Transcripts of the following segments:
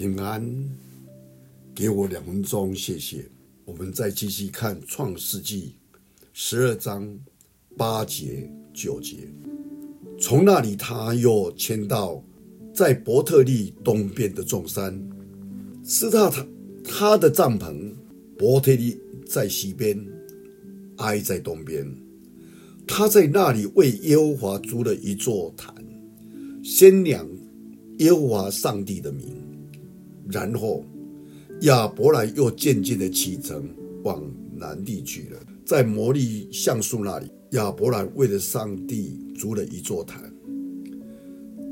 平安，给我两分钟，谢谢。我们再继续看《创世纪》十二章八节九节。从那里，他又迁到在伯特利东边的众山，斯塔他他的帐篷。伯特利在西边，埃在东边。他在那里为耶和华筑了一座坛，宣扬耶和华上帝的名。然后亚伯兰又渐渐地启程往南地去了。在摩利橡树那里，亚伯兰为了上帝筑了一座坛，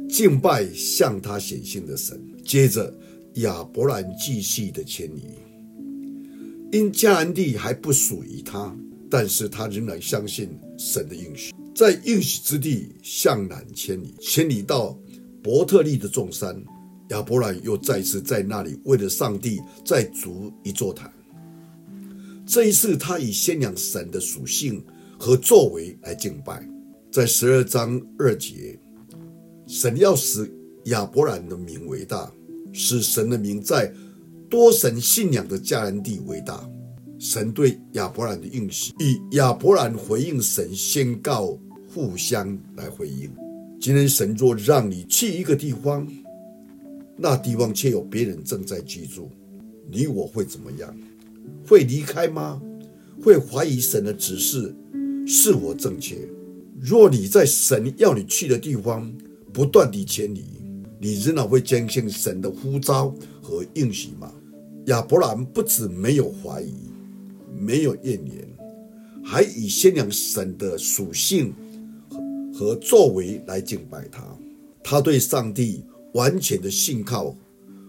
敬拜向他显现的神。接着，亚伯兰继续的迁移，因迦南地还不属于他，但是他仍然相信神的应许，在应许之地向南迁移，迁移到伯特利的众山。亚伯兰又再次在那里为了上帝再筑一座坛。这一次，他以宣扬神的属性和作为来敬拜。在十二章二节，神要使亚伯兰的名为大，使神的名在多神信仰的迦南地为大。神对亚伯兰的应许，以亚伯兰回应神宣告互相来回应。今天，神若让你去一个地方，那地方却有别人正在居住，你我会怎么样？会离开吗？会怀疑神的指示是否正确？若你在神要你去的地方不断地迁移，你仍然会坚信神的呼召和应许吗？亚伯兰不止没有怀疑，没有怨言，还以宣扬神的属性和作为来敬拜他。他对上帝。完全的信靠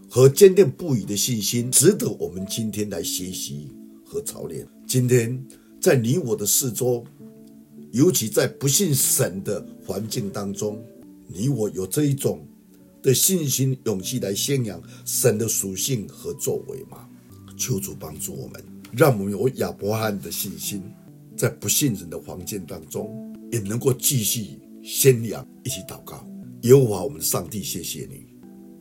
和坚定不移的信心，值得我们今天来学习和操练。今天在你我的四周，尤其在不信神的环境当中，你我有这一种的信心、勇气来宣扬神的属性和作为吗？求主帮助我们，让我们有亚伯兰的信心，在不信神的环境当中，也能够继续宣扬，一起祷告。耶和华我们的上帝，谢谢你，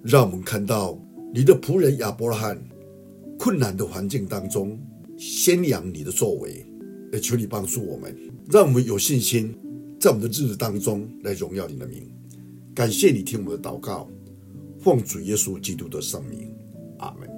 让我们看到你的仆人亚伯拉罕困难的环境当中宣扬你的作为，也求你帮助我们，让我们有信心在我们的日子当中来荣耀你的名。感谢你听我们的祷告，奉主耶稣基督的圣名，阿门。